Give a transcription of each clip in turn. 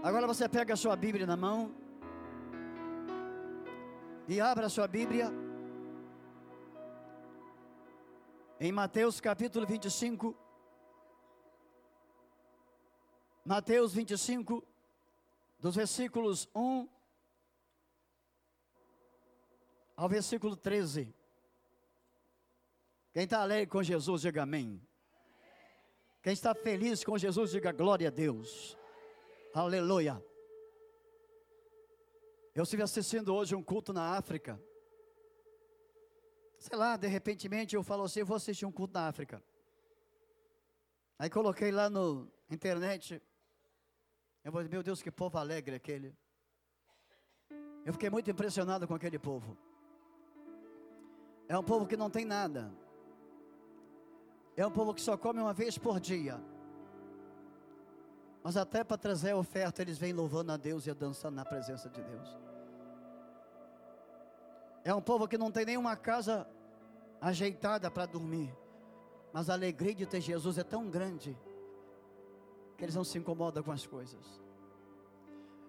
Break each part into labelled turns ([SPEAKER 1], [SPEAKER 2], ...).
[SPEAKER 1] Agora você pega a sua Bíblia na mão e abra a sua Bíblia em Mateus capítulo 25. Mateus 25, dos versículos 1 ao versículo 13. Quem está alegre com Jesus, diga amém. Quem está feliz com Jesus, diga glória a Deus. Aleluia. Eu estive assistindo hoje um culto na África. Sei lá, de repente eu falo assim, eu vou assistir um culto na África. Aí coloquei lá no internet. Eu falei, meu Deus, que povo alegre aquele. Eu fiquei muito impressionado com aquele povo. É um povo que não tem nada. É um povo que só come uma vez por dia. Mas até para trazer a oferta, eles vêm louvando a Deus e dançando na presença de Deus. É um povo que não tem nenhuma casa ajeitada para dormir. Mas a alegria de ter Jesus é tão grande que eles não se incomodam com as coisas.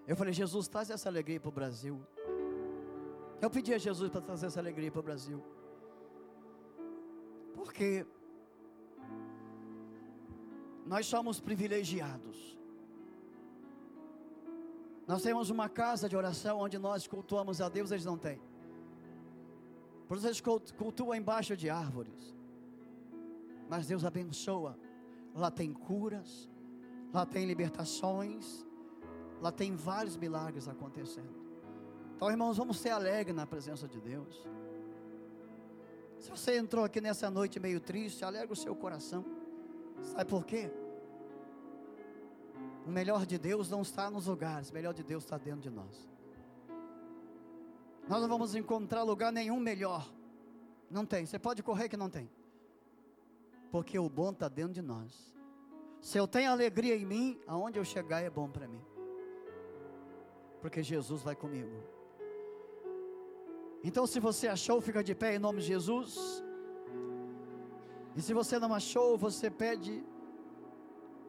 [SPEAKER 1] Eu falei, Jesus, traz essa alegria para o Brasil. Eu pedi a Jesus para trazer essa alegria para o Brasil. Porque nós somos privilegiados. Nós temos uma casa de oração onde nós cultuamos a Deus, eles não têm. Por isso eles cultuam embaixo de árvores. Mas Deus abençoa. Lá tem curas, lá tem libertações, lá tem vários milagres acontecendo. Então, irmãos, vamos ser alegres na presença de Deus. Se você entrou aqui nessa noite meio triste, alegra o seu coração. Sabe por quê? O melhor de Deus não está nos lugares, o melhor de Deus está dentro de nós. Nós não vamos encontrar lugar nenhum melhor. Não tem. Você pode correr que não tem. Porque o bom está dentro de nós. Se eu tenho alegria em mim, aonde eu chegar é bom para mim. Porque Jesus vai comigo. Então, se você achou, fica de pé em nome de Jesus. E se você não achou, você pede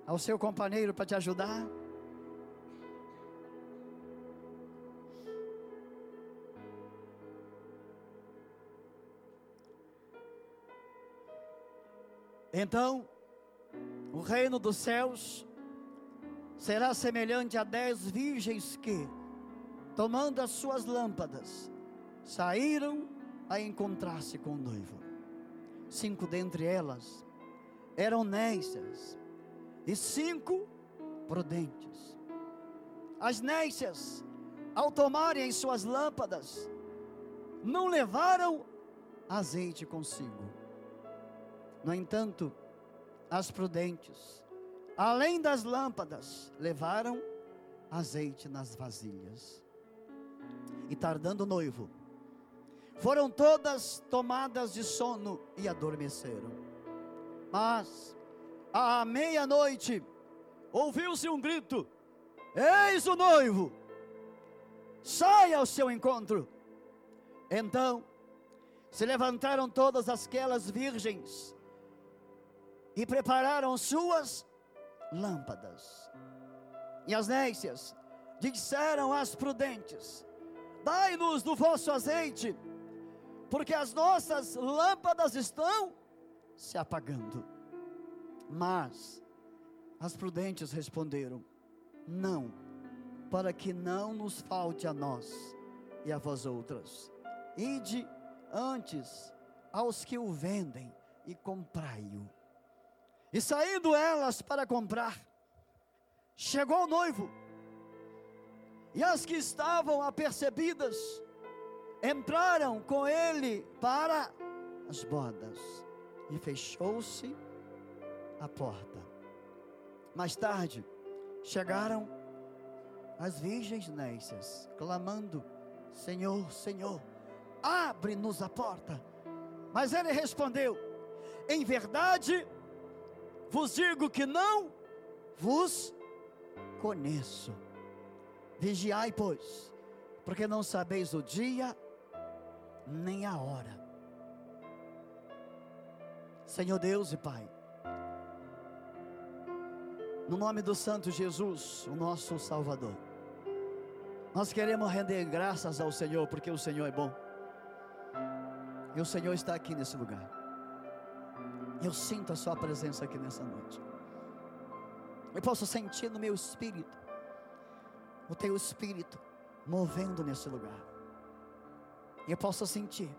[SPEAKER 1] ao seu companheiro para te ajudar. Então, o reino dos céus será semelhante a dez virgens que, tomando as suas lâmpadas, saíram a encontrar-se com o noivo. Cinco dentre elas eram nécias e cinco prudentes. As nécias, ao tomarem suas lâmpadas, não levaram azeite consigo. No entanto, as prudentes, além das lâmpadas, levaram azeite nas vasilhas. E tardando o noivo, foram todas tomadas de sono e adormeceram. Mas à meia-noite, ouviu-se um grito: Eis o noivo, saia ao seu encontro. Então, se levantaram todas aquelas virgens e prepararam suas lâmpadas. E as nécias disseram às prudentes: Dai-nos do vosso azeite, porque as nossas lâmpadas estão se apagando. Mas as prudentes responderam: Não, para que não nos falte a nós e a vós outras. Ide antes aos que o vendem e comprai-o. E saindo elas para comprar, chegou o noivo, e as que estavam apercebidas entraram com ele para as bodas, e fechou-se a porta. Mais tarde, chegaram as virgens nécias, clamando: Senhor, Senhor, abre-nos a porta. Mas ele respondeu: Em verdade, vos digo que não vos conheço. Vigiai, pois, porque não sabeis o dia nem a hora. Senhor Deus e Pai, no nome do Santo Jesus, o nosso Salvador. Nós queremos render graças ao Senhor, porque o Senhor é bom. E o Senhor está aqui nesse lugar. Eu sinto a Sua presença aqui nessa noite. Eu posso sentir no meu espírito, o Teu espírito movendo nesse lugar. Eu posso sentir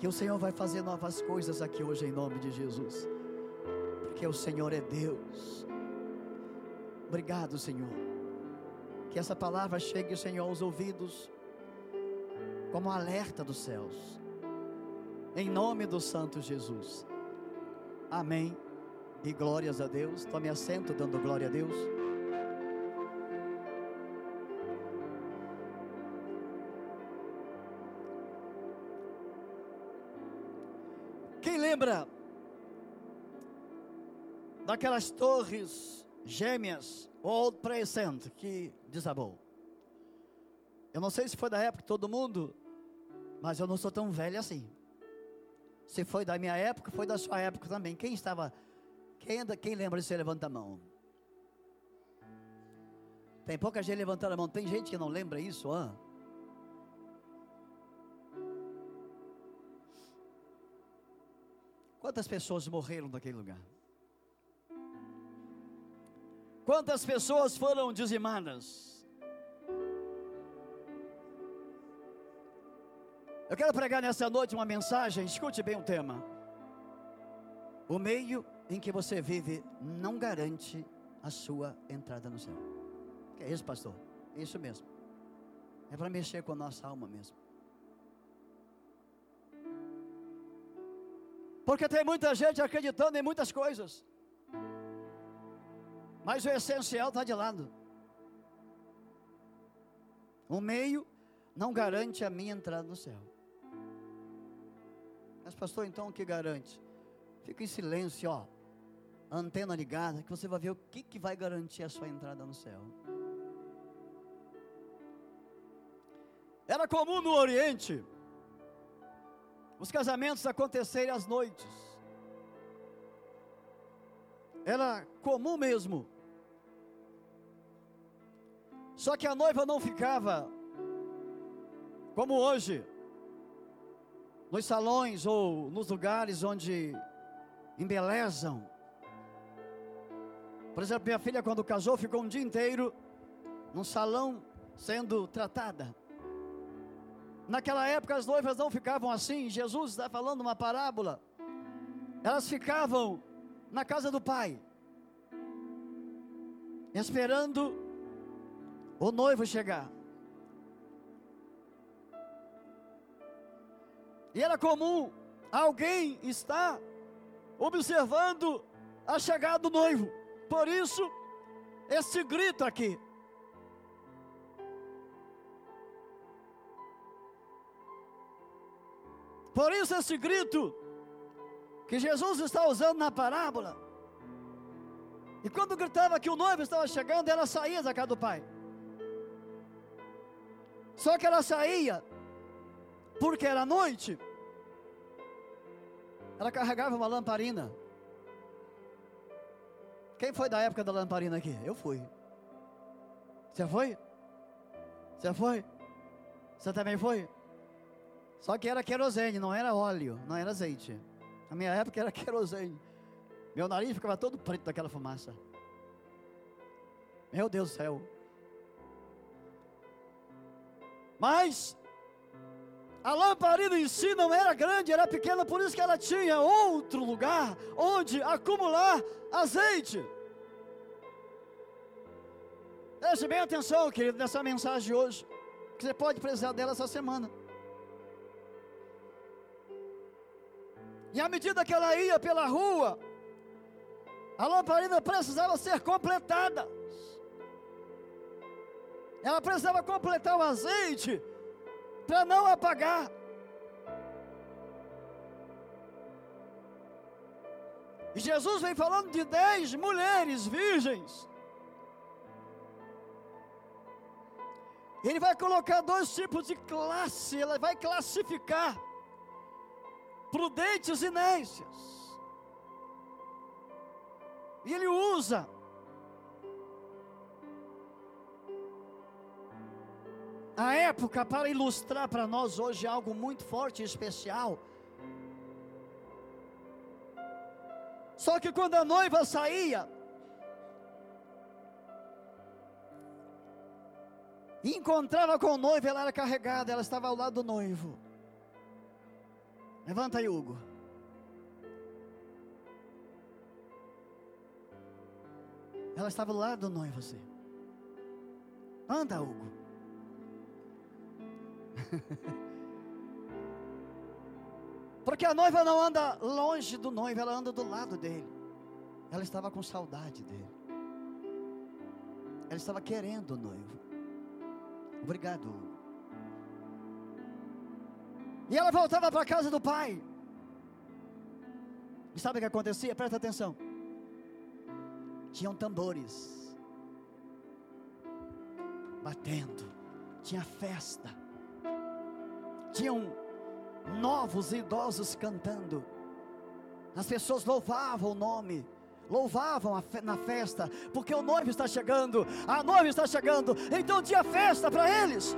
[SPEAKER 1] que o Senhor vai fazer novas coisas aqui hoje em nome de Jesus porque o Senhor é Deus. Obrigado, Senhor. Que essa palavra chegue, Senhor, aos ouvidos, como um alerta dos céus. Em nome do Santo Jesus. Amém. E glórias a Deus. Tome assento, dando glória a Deus. Quem lembra daquelas torres gêmeas, Old Present, que desabou. Eu não sei se foi da época de todo mundo, mas eu não sou tão velho assim. Se foi da minha época, foi da sua época também. Quem estava, quem, quem lembra disso, levanta a mão. Tem pouca gente levantando a mão, tem gente que não lembra isso, ah? Quantas pessoas morreram naquele lugar? Quantas pessoas foram dizimadas? Eu quero pregar nessa noite uma mensagem, escute bem o tema. O meio em que você vive não garante a sua entrada no céu. É isso, pastor? Isso mesmo. É para mexer com a nossa alma mesmo. Porque tem muita gente acreditando em muitas coisas. Mas o essencial está de lado. O meio não garante a minha entrada no céu. Mas, pastor, então o que garante? Fica em silêncio, ó. Antena ligada, que você vai ver o que, que vai garantir a sua entrada no céu. Era comum no Oriente os casamentos acontecerem às noites. Era comum mesmo. Só que a noiva não ficava como hoje, nos salões ou nos lugares onde embelezam. Por exemplo, minha filha, quando casou, ficou um dia inteiro num salão sendo tratada. Naquela época, as noivas não ficavam assim. Jesus está falando uma parábola. Elas ficavam na casa do pai, esperando o noivo chegar. E era comum alguém estar observando a chegada do noivo. Por isso, esse grito aqui. Por isso, esse grito que Jesus está usando na parábola. E quando gritava que o noivo estava chegando, ela saía da casa do pai. Só que ela saía, porque era noite. Ela carregava uma lamparina. Quem foi da época da lamparina aqui? Eu fui. Você foi? Você foi? Você também foi? Só que era querosene, não era óleo, não era azeite. Na minha época era querosene. Meu nariz ficava todo preto daquela fumaça. Meu Deus do céu. Mas a lamparina em si não era grande, era pequena, por isso que ela tinha outro lugar onde acumular azeite. Preste bem atenção, querido, nessa mensagem de hoje, que você pode precisar dela essa semana. E à medida que ela ia pela rua, a lamparina precisava ser completada. Ela precisava completar o azeite para não apagar. E Jesus vem falando de dez mulheres virgens. Ele vai colocar dois tipos de classe, ele vai classificar prudentes nécias. E ele usa a época para ilustrar para nós hoje algo muito forte e especial. Só que quando a noiva saía, encontrava com o noivo, ela era carregada, ela estava ao lado do noivo. Levanta aí, Hugo. Ela estava do lado do noivo, assim. Anda, Hugo. Porque a noiva não anda longe do noivo, ela anda do lado dele. Ela estava com saudade dele. Ela estava querendo o noivo. Obrigado. E ela voltava para a casa do pai. E sabe o que acontecia? Presta atenção. Tinham tambores batendo, tinha festa, tinham novos idosos cantando, as pessoas louvavam o nome, louvavam fe na festa, porque o noivo está chegando, a noiva está chegando, então tinha festa para eles.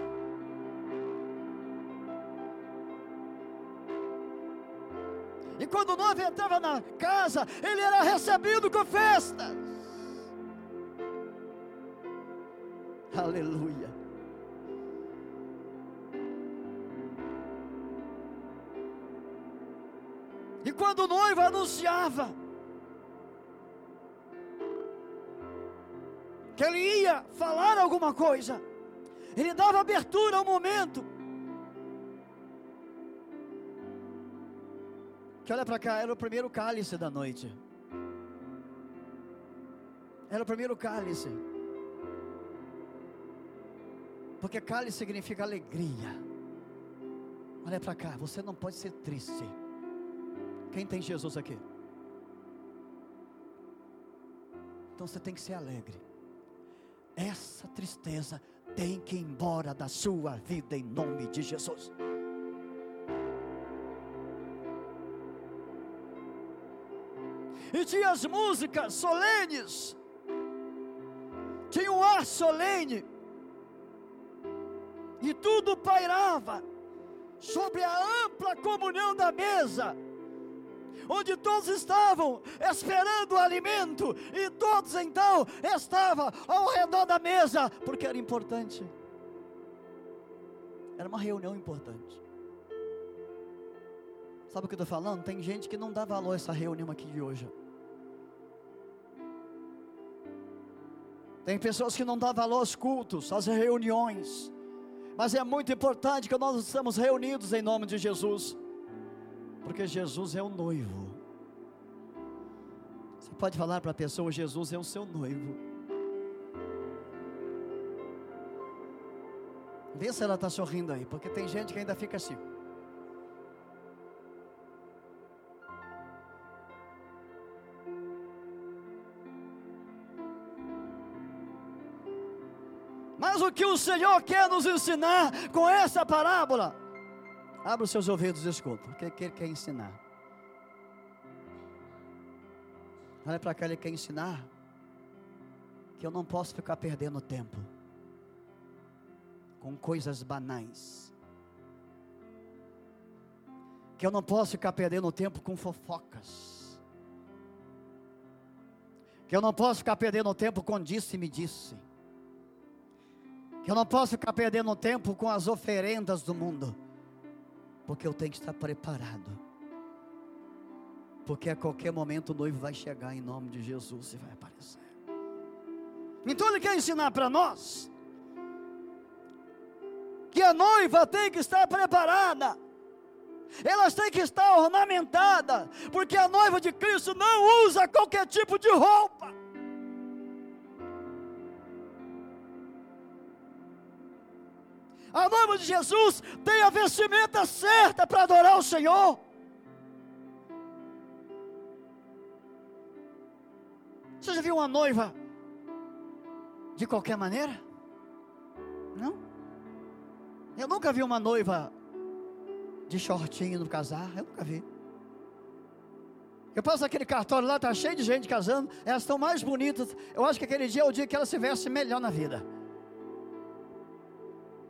[SPEAKER 1] Quando o noivo entrava na casa, ele era recebido com festas. Aleluia. E quando o noivo anunciava que ele ia falar alguma coisa, ele dava abertura ao momento. Que olha para cá, era o primeiro cálice da noite. Era o primeiro cálice. Porque cálice significa alegria. Olha para cá, você não pode ser triste. Quem tem Jesus aqui? Então você tem que ser alegre. Essa tristeza tem que ir embora da sua vida em nome de Jesus. E tinha as músicas solenes, tinha um ar solene, e tudo pairava sobre a ampla comunhão da mesa onde todos estavam esperando o alimento, e todos então estavam ao redor da mesa, porque era importante. Era uma reunião importante. Sabe o que eu estou falando? Tem gente que não dá valor a essa reunião aqui de hoje. Tem pessoas que não dão valor aos cultos, às reuniões. Mas é muito importante que nós estamos reunidos em nome de Jesus. Porque Jesus é o noivo. Você pode falar para a pessoa: Jesus é o seu noivo. Vê se ela está sorrindo aí, porque tem gente que ainda fica assim. O que o Senhor quer nos ensinar com essa parábola? Abra os seus ouvidos e escuta. O que, ele quer ensinar? Olha para cá, ele quer ensinar que eu não posso ficar perdendo tempo com coisas banais. Que eu não posso ficar perdendo tempo com fofocas. Que eu não posso ficar perdendo tempo com disse me disse. Que eu não posso ficar perdendo tempo com as oferendas do mundo porque eu tenho que estar preparado. Porque a qualquer momento o noivo vai chegar em nome de Jesus e vai aparecer. Então ele quer ensinar para nós que a noiva tem que estar preparada. Elas têm que estar ornamentadas, porque a noiva de Cristo não usa qualquer tipo de roupa. A noiva de Jesus tem a vestimenta certa para adorar o Senhor. Você já viu uma noiva de qualquer maneira? Não? Eu nunca vi uma noiva de shortinho no casar, eu nunca vi. Eu passo aquele cartório lá, tá cheio de gente casando, elas estão mais bonitas. Eu acho que aquele dia é o dia que elas se vestem melhor na vida.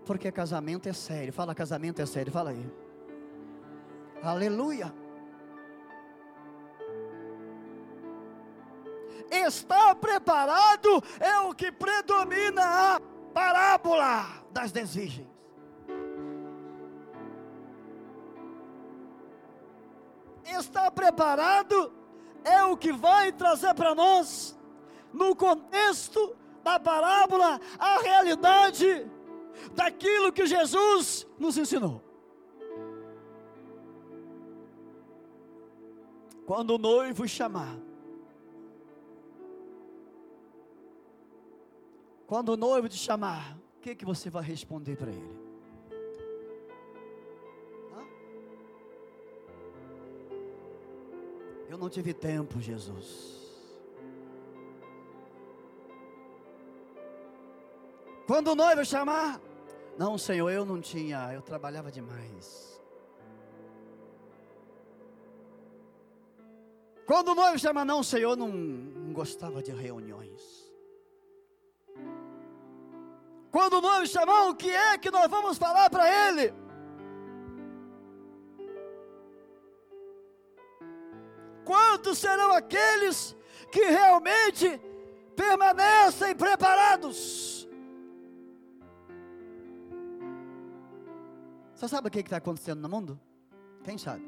[SPEAKER 1] Porque casamento é sério. Fala, casamento é sério, fala aí. Aleluia. Está preparado é o que predomina a parábola das desvirgens. Está preparado é o que vai trazer para nós, no contexto da parábola, a realidade daquilo que Jesus nos ensinou. Quando o noivo chamar, quando o noivo te chamar, o que, que você vai responder para ele? Eu não tive tempo, Jesus. Quando o noivo chamar, não, Senhor, eu não tinha, eu trabalhava demais. Quando o noivo chama, não, Senhor, não, não gostava de reuniões. Quando o noivo chamar, o que é que nós vamos falar para ele? Quantos serão aqueles que realmente permanecem preparados? Você sabe o que está acontecendo no mundo? Quem sabe?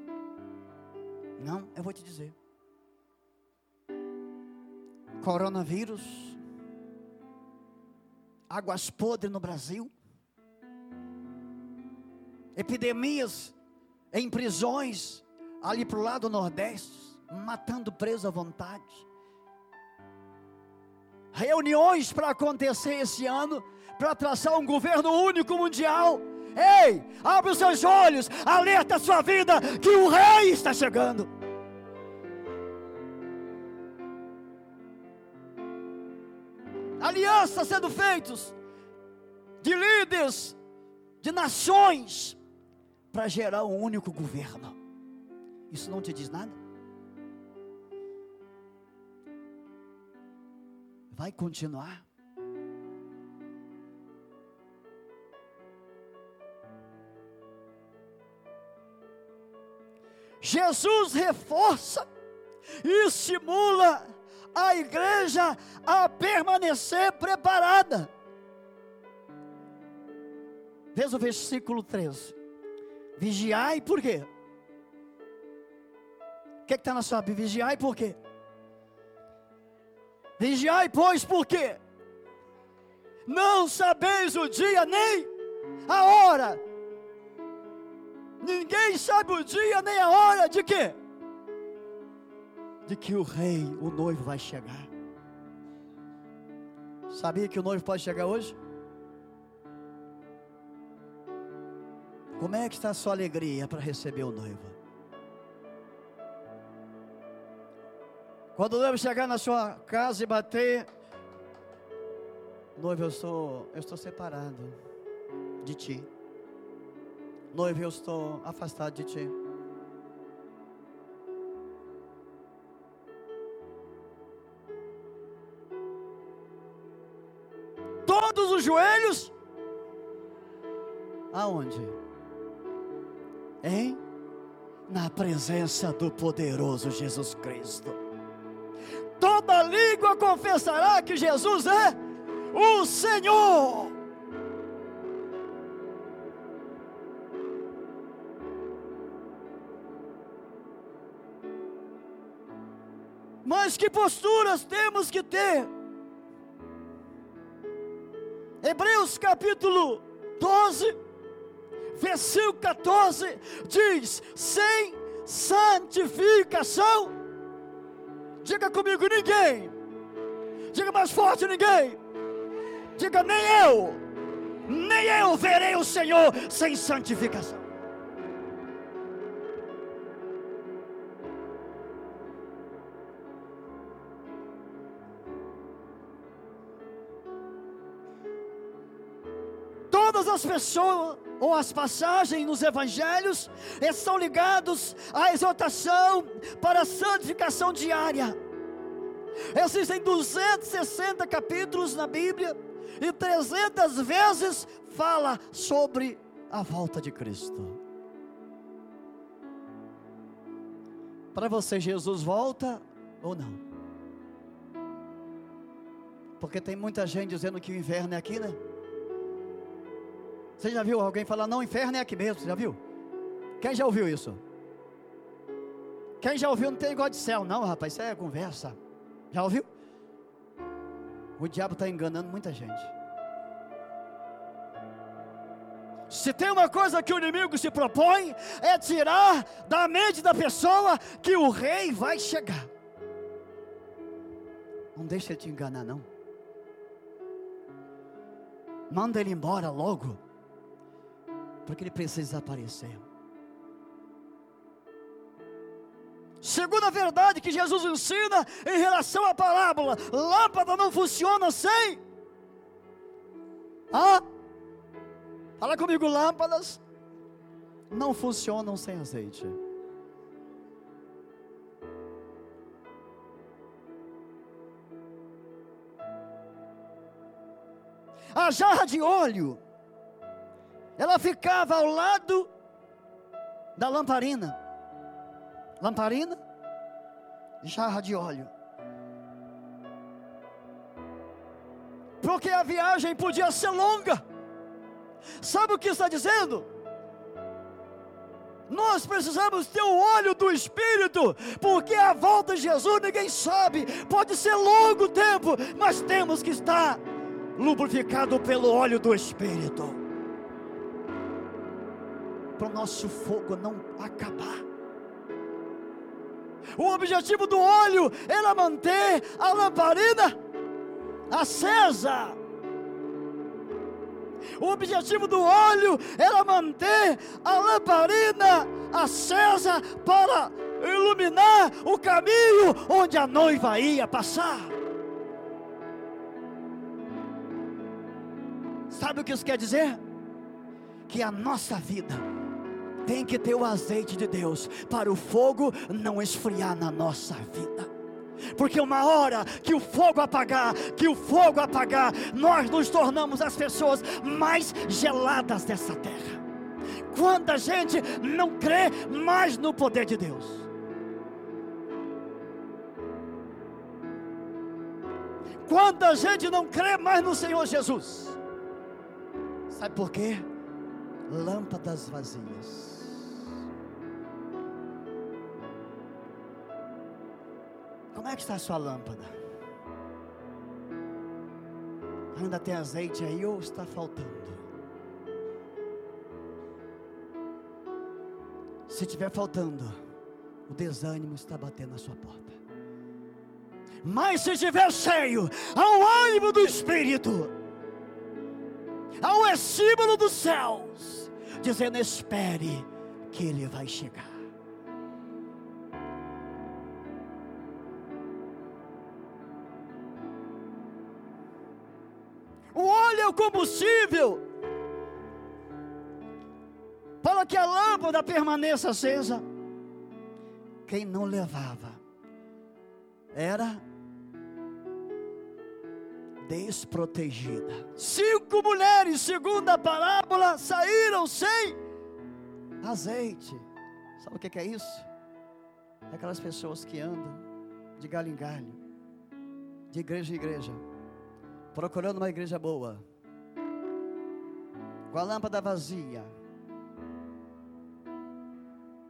[SPEAKER 1] Não, eu vou te dizer. Coronavírus, águas podres no Brasil, epidemias em prisões ali para o lado nordeste, matando preso à vontade. Reuniões para acontecer esse ano, para traçar um governo único mundial. Ei, abre os seus olhos, alerta a sua vida que o rei está chegando. Alianças sendo feitos de líderes, de nações, para gerar um único governo. Isso não te diz nada? vai continuar. Jesus reforça e estimula a igreja a permanecer preparada. Veja o versículo 13. Vigiai por quê? O que está na sua Bíblia? Vigiai por quê? Vigiai, pois, por quê? Não sabeis o dia nem a hora. Ninguém sabe o dia nem a hora de quê? De que o rei, o noivo, vai chegar. Sabia que o noivo pode chegar hoje? Como é que está a sua alegria para receber o noivo? Quando o noivo chegar na sua casa e bater, noivo, eu estou, eu estou separado de ti. Noivo, eu estou afastado de ti. Todos os joelhos, aonde? Hein? Na presença do poderoso Jesus Cristo toda língua confessará que Jesus é o Senhor. Que posturas temos que ter? Hebreus capítulo 12, versículo 14 diz: sem santificação Diga comigo, ninguém. Diga mais forte, ninguém. Diga, nem eu. Nem eu verei o Senhor sem santificação. Todas as pessoas ou as passagens nos evangelhos estão ligados à exortação para a santificação diária. Existem 260 capítulos na Bíblia e 300 vezes fala sobre a volta de Cristo. Para você, Jesus volta ou não? Porque tem muita gente dizendo que o inverno é aqui, né? Você já viu alguém falar, não, inferno é aqui mesmo? Você já viu? Quem já ouviu isso? Quem já ouviu não tem igual de céu, não, rapaz, isso é conversa. Já ouviu? O diabo está enganando muita gente. Se tem uma coisa que o inimigo se propõe, é tirar da mente da pessoa que o rei vai chegar. Não deixa ele te enganar, não. Manda ele embora logo porque ele precisa desaparecer. Segunda verdade que Jesus ensina em relação à parábola: lâmpada não funciona sem. Ah? Fala comigo, lâmpadas não funcionam sem azeite. A jarra de óleo ela ficava ao lado da lamparina. Lamparina, jarra de óleo. Porque a viagem podia ser longa. Sabe o que está dizendo? Nós precisamos ter o óleo do Espírito, porque a volta de Jesus ninguém sabe, pode ser longo tempo, mas temos que estar lubrificado pelo óleo do Espírito para o nosso fogo não acabar. O objetivo do óleo era manter a lamparina acesa. O objetivo do óleo era manter a lamparina acesa para iluminar o caminho onde a noiva ia passar. Sabe o que isso quer dizer? Que a nossa vida tem que ter o azeite de Deus para o fogo não esfriar na nossa vida. Porque uma hora que o fogo apagar, que o fogo apagar, nós nos tornamos as pessoas mais geladas dessa terra. Quanta gente não crê mais no poder de Deus. Quanta gente não crê mais no Senhor Jesus. Sabe por quê? Lâmpadas vazias. Como é que está a sua lâmpada? Ainda tem azeite aí ou está faltando? Se estiver faltando, o desânimo está batendo na sua porta. Mas se estiver cheio, ao ânimo do Espírito, ao estímulo dos céus, dizendo: espere, que Ele vai chegar. O combustível para que a lâmpada permaneça acesa. Quem não levava era desprotegida. Cinco mulheres, segundo a parábola, saíram sem azeite. Sabe o que é isso? É aquelas pessoas que andam de galho em galho, de igreja em igreja, procurando uma igreja boa com a lâmpada vazia.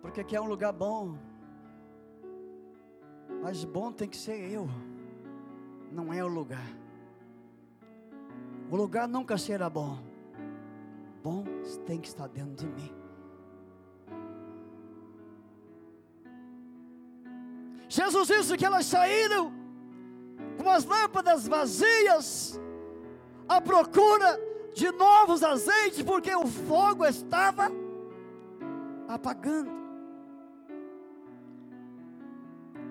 [SPEAKER 1] Porque aqui é um lugar bom. Mas bom tem que ser eu, não é o lugar. O lugar nunca será bom. Bom tem que estar dentro de mim. Jesus disse que elas saíram com as lâmpadas vazias à procura de novos azeites, porque o fogo estava apagando.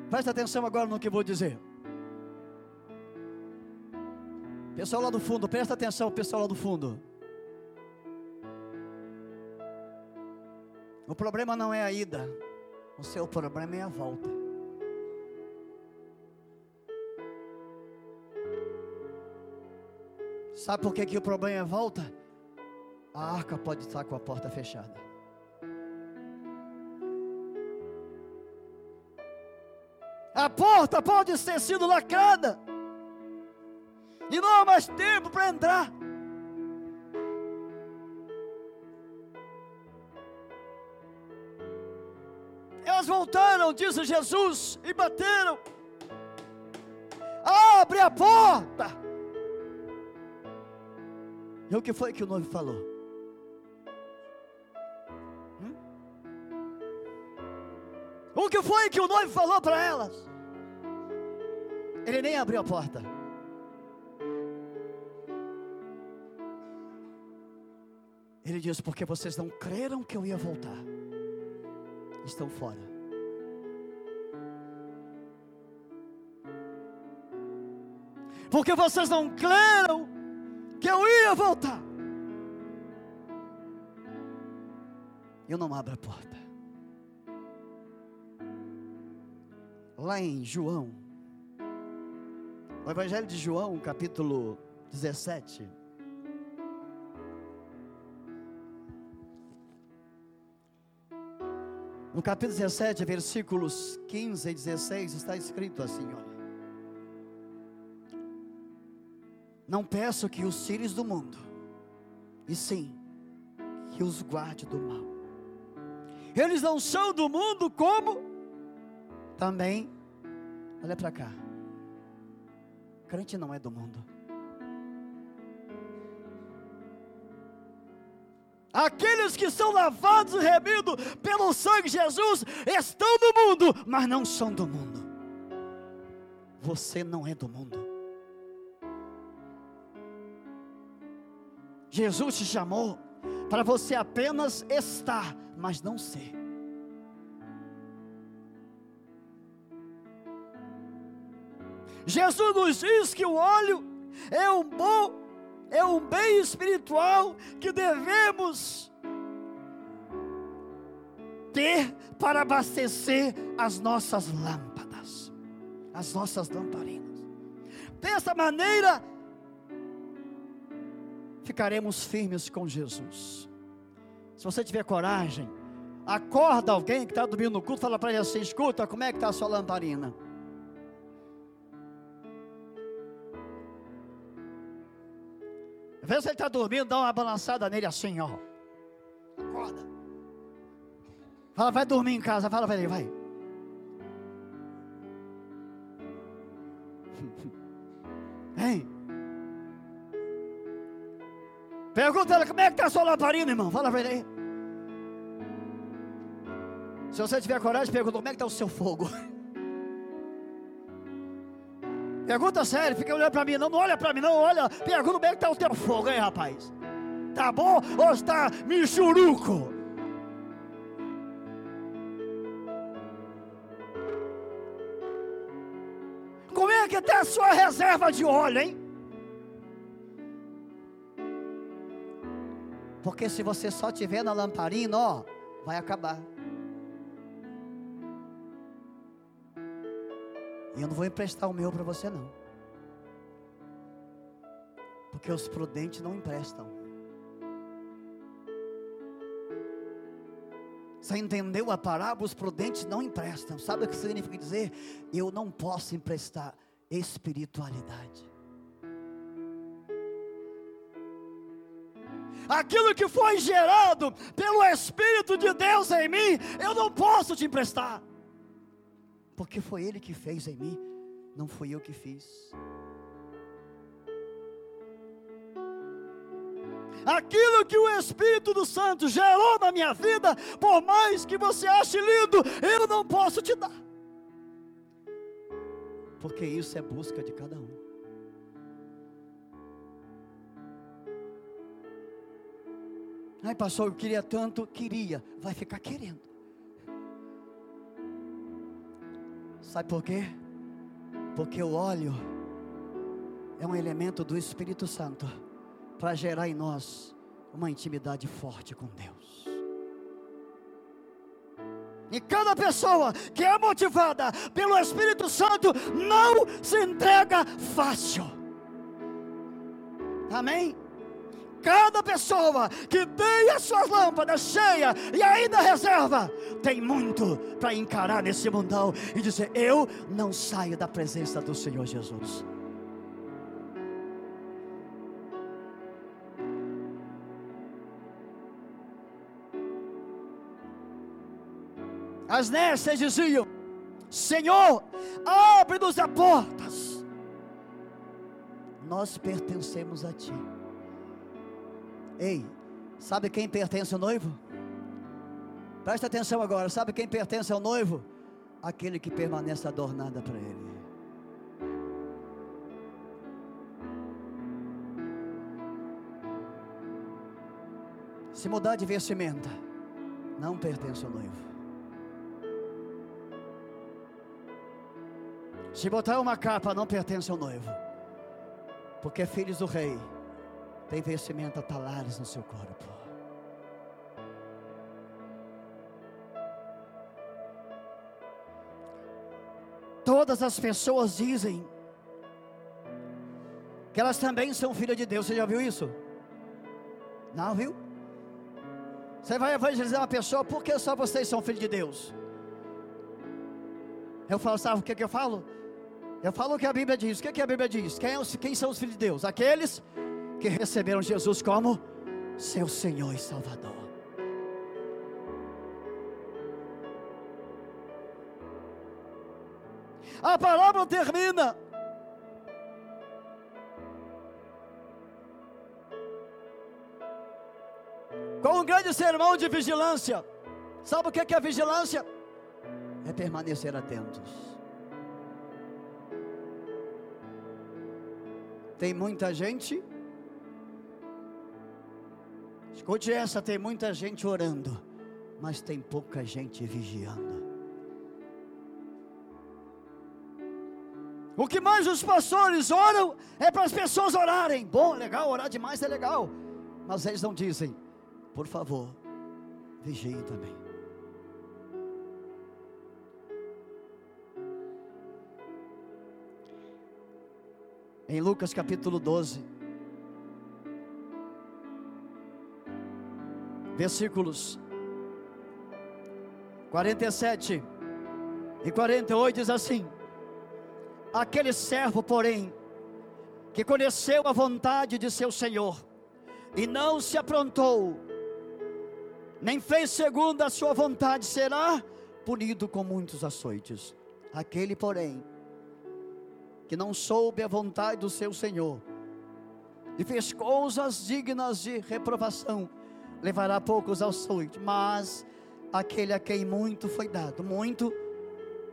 [SPEAKER 1] Presta atenção agora no que vou dizer. Pessoal lá do fundo, presta atenção, pessoal lá do fundo. O problema não é a ida, o seu problema é a volta. Sabe por que, que o problema é volta? A arca pode estar com a porta fechada. A porta pode ter sido lacrada. E não há mais tempo para entrar. Elas voltaram, disse Jesus, e bateram. Abre a porta. E o que foi que o noivo falou? Hum? O que foi que o noivo falou para elas? Ele nem abriu a porta. Ele diz: Porque vocês não creram que eu ia voltar, estão fora. Porque vocês não creram que eu ia voltar. Eu não abro a porta. Lá em João, o Evangelho de João, capítulo 17. No capítulo 17, versículos 15 e 16, está escrito assim: olha. Não peço que os tires do mundo, e sim que os guarde do mal. Eles não são do mundo, como também, olha para cá, crente não é do mundo. Aqueles que são lavados e remidos pelo sangue de Jesus estão no mundo, mas não são do mundo. Você não é do mundo. Jesus te chamou para você apenas estar, mas não ser. Jesus nos diz que o óleo é um bom, é um bem espiritual que devemos ter para abastecer as nossas lâmpadas, as nossas lamparinas. Dessa maneira, ficaremos firmes com Jesus. Se você tiver coragem, acorda alguém que está dormindo no culto, fala para ele assim: escuta, como é que está a sua lamparina? Vê se ele está dormindo, dá uma balançada nele assim, ó. Acorda. Fala, vai dormir em casa, fala para ele, vai. Hein? Pergunta ela como é que está a sua lamparina, irmão. Fala para ele aí. Se você tiver coragem, pergunta como é que está o seu fogo. Pergunta sério, fica olhando para mim. Não, não olha para mim, não. Olha, pergunta como é que está o teu fogo, hein, rapaz. Tá bom ou está michuruco? Como é que está a sua reserva de óleo, hein? Porque se você só tiver na lamparina, ó, vai acabar. E eu não vou emprestar o meu para você não. Porque os prudentes não emprestam. Você entendeu a parábola? Os prudentes não emprestam. Sabe o que significa dizer? Eu não posso emprestar espiritualidade. Aquilo que foi gerado pelo Espírito de Deus em mim, eu não posso te emprestar, porque foi Ele que fez em mim, não fui eu que fiz. Aquilo que o Espírito do Santo gerou na minha vida, por mais que você ache lindo, eu não posso te dar, porque isso é busca de cada um. Ai, pastor, eu queria tanto, queria, vai ficar querendo. Sabe por quê? Porque o óleo é um elemento do Espírito Santo para gerar em nós uma intimidade forte com Deus. E cada pessoa que é motivada pelo Espírito Santo não se entrega fácil. Amém? Cada pessoa que tem as suas lâmpadas cheias e ainda reserva, tem muito para encarar nesse mundão e dizer: Eu não saio da presença do Senhor Jesus. As nécias diziam: Senhor, abre-nos as portas. Nós pertencemos a Ti. Ei, sabe quem pertence ao noivo? Presta atenção agora, sabe quem pertence ao noivo? Aquele que permanece adornada para ele. Se mudar de vestimenta, não pertence ao noivo. Se botar uma capa, não pertence ao noivo. Porque filhos do rei têm vestimenta talares no seu corpo. Todas as pessoas dizem que elas também são filhas de Deus. Você já viu isso? Não viu? Você vai evangelizar uma pessoa, por que só vocês são filhos de Deus? Eu falo, sabe o que, que eu falo? Eu falo o que a Bíblia diz. O que, que a Bíblia diz? Quem, é quem são os filhos de Deus? Aqueles que receberam Jesus como seu Senhor e Salvador. A palavra termina. Com um grande sermão de vigilância. Sabe o que é vigilância? É permanecer atentos. Tem muita gente. Escute essa: tem muita gente orando, mas tem pouca gente vigiando. O que mais os pastores oram é para as pessoas orarem. Bom, legal, orar demais é legal. Mas eles não dizem, por favor, vigie também. em Lucas capítulo 12, versículos 47 e 48 diz assim: Aquele servo, porém, que conheceu a vontade de seu senhor e não se aprontou, nem fez segundo a sua vontade, será punido com muitos açoites. Aquele, porém, que não soube a vontade do seu Senhor e fez coisas dignas de reprovação, levará poucos ao açoite, mas aquele a quem muito foi dado, muito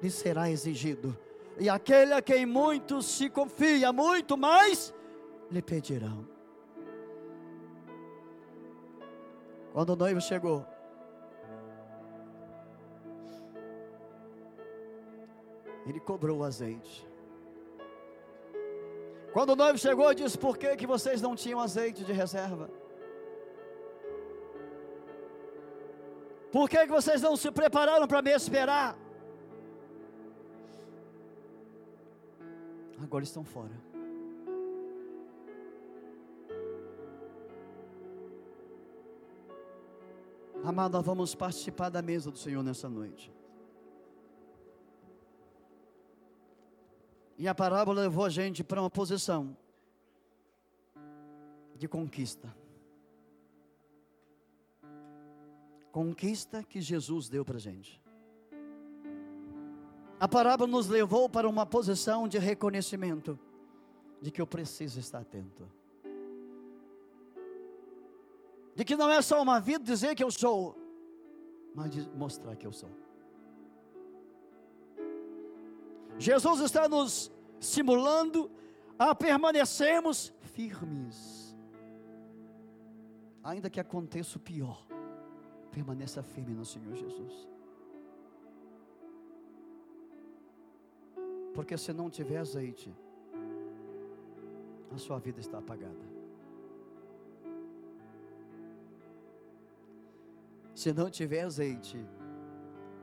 [SPEAKER 1] lhe será exigido, e aquele a quem muito se confia, muito mais lhe pedirão. Quando o noivo chegou, ele cobrou o azeite. Quando o noivo chegou, disse: Por que, que vocês não tinham azeite de reserva? Por que, que vocês não se prepararam para me esperar? Agora estão fora. Amado, nós vamos participar da mesa do Senhor nessa noite. E a parábola levou a gente para uma posição de conquista. Conquista que Jesus deu para a gente. A parábola nos levou para uma posição de reconhecimento de que eu preciso estar atento. De que não é só uma vida dizer que eu sou, mas mostrar que eu sou. Jesus está nos simulando a permanecermos firmes. Ainda que aconteça o pior, permaneça firme no Senhor Jesus. Porque se não tiver azeite, a sua vida está apagada. Se não tiver azeite,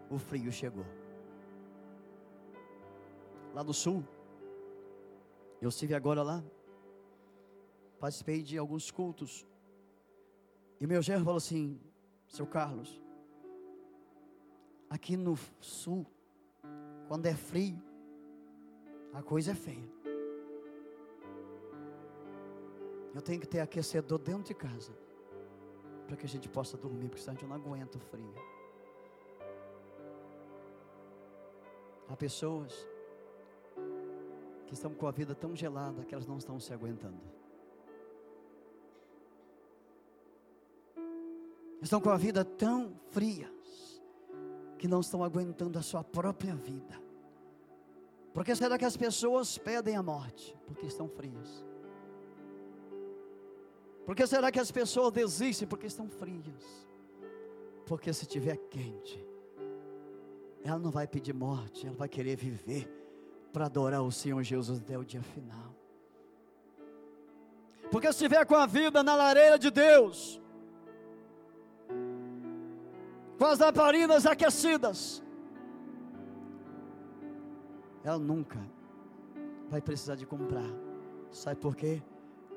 [SPEAKER 1] o frio chegou. Lá no sul, eu estive agora lá, participei de alguns cultos, e meu genro falou assim: Seu Carlos, aqui no sul, quando é frio, a coisa é feia. Eu tenho que ter aquecedor dentro de casa, para que a gente possa dormir, porque senão a gente não aguenta o frio. Há pessoas que estão com a vida tão gelada que elas não estão se aguentando. Estão com a vida tão frias que não estão aguentando a sua própria vida. Por que será que as pessoas pedem a morte? Porque estão frias. Por que será que as pessoas desistem? Porque estão frias. Porque se estiver quente, ela não vai pedir morte, ela vai querer viver para adorar o Senhor Jesus até o dia final. Porque se estiver com a vida na lareira de Deus, com as lamparinas aquecidas, ela nunca vai precisar de comprar. Sabe por quê?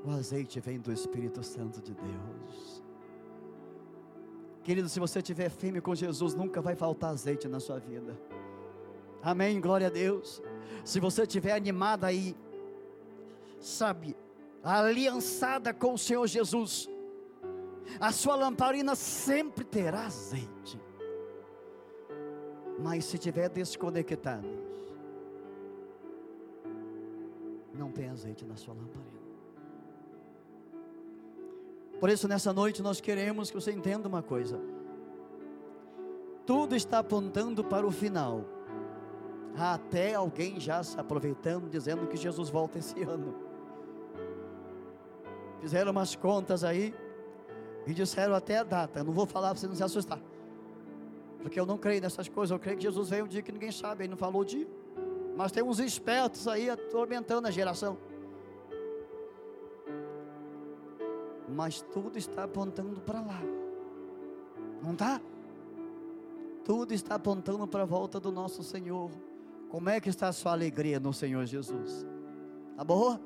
[SPEAKER 1] O azeite vem do Espírito Santo de Deus. Querido, se você estiver firme com Jesus, nunca vai faltar azeite na sua vida. Amém, glória a Deus. Se você estiver animada aí, sabe, aliançada com o Senhor Jesus, a sua lamparina sempre terá azeite. Mas se estiver desconectado, não tem azeite na sua lamparina. Por isso, nessa noite, nós queremos que você entenda uma coisa: tudo está apontando para o final. Há até alguém já se aproveitando, dizendo que Jesus volta esse ano. Fizeram umas contas aí e disseram até a data. Eu não vou falar para você não se assustar, porque eu não creio nessas coisas. Eu creio que Jesus veio um dia que ninguém sabe, ele não falou o dia. Mas tem uns espertos aí atormentando a geração. mas tudo está apontando para lá. Não está? Tudo está apontando para a volta do nosso Senhor. Como é que está a sua alegria no Senhor Jesus? Tá boa?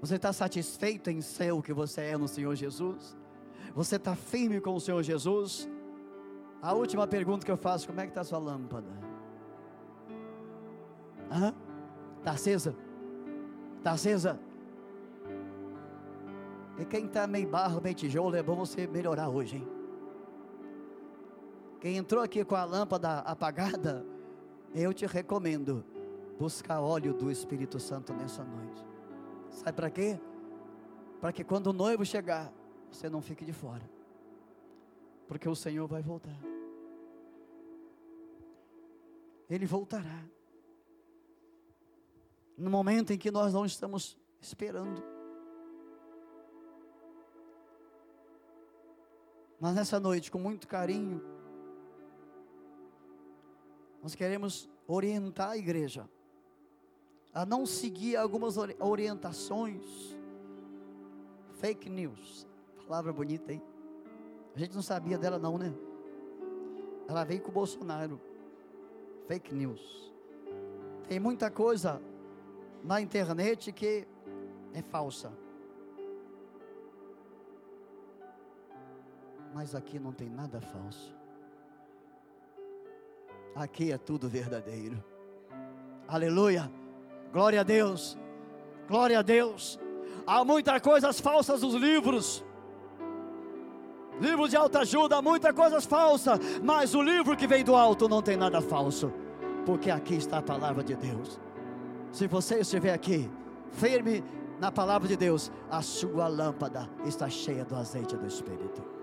[SPEAKER 1] Você está satisfeito em ser o que você é no Senhor Jesus? Você está firme com o Senhor Jesus? A última pergunta que eu faço: como é que está a sua lâmpada? Está acesa? Está acesa? E quem está meio barro, meio tijolo, é bom você melhorar hoje, hein? Quem entrou aqui com a lâmpada apagada, eu te recomendo buscar óleo do Espírito Santo nessa noite. Sabe para quê? Para que quando o noivo chegar, você não fique de fora. Porque o Senhor vai voltar. Ele voltará. No momento em que nós não estamos esperando. Mas nessa noite, com muito carinho, nós queremos orientar a igreja a não seguir algumas orientações, fake news, palavra bonita aí. A gente não sabia dela não, né? Ela veio com o Bolsonaro, fake news. Tem muita coisa na internet que é falsa. Mas aqui não tem nada falso. Aqui é tudo verdadeiro. Aleluia. Glória a Deus. Glória a Deus. Há muitas coisas falsas nos livros. Livros de alta ajuda, muitas coisas falsas, mas o livro que vem do alto não tem nada falso, porque aqui está a palavra de Deus. Se você estiver aqui, firme na palavra de Deus, a sua lâmpada está cheia do azeite do Espírito.